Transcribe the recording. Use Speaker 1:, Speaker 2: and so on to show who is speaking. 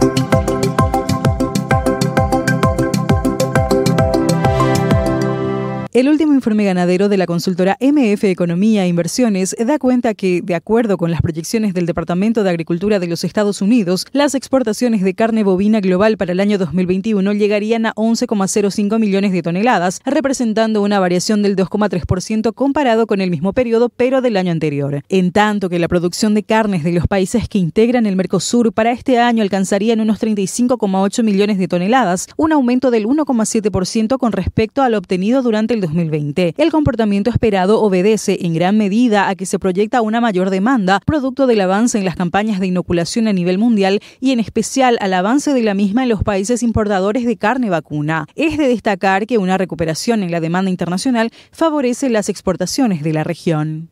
Speaker 1: Thank you. El último informe ganadero de la consultora MF Economía e Inversiones da cuenta que, de acuerdo con las proyecciones del Departamento de Agricultura de los Estados Unidos, las exportaciones de carne bovina global para el año 2021 llegarían a 11,05 millones de toneladas, representando una variación del 2,3% comparado con el mismo periodo, pero del año anterior. En tanto que la producción de carnes de los países que integran el Mercosur para este año alcanzaría en unos 35,8 millones de toneladas, un aumento del 1,7% con respecto al obtenido durante el 2020. El comportamiento esperado obedece en gran medida a que se proyecta una mayor demanda, producto del avance en las campañas de inoculación a nivel mundial y en especial al avance de la misma en los países importadores de carne vacuna. Es de destacar que una recuperación en la demanda internacional favorece las exportaciones de la región.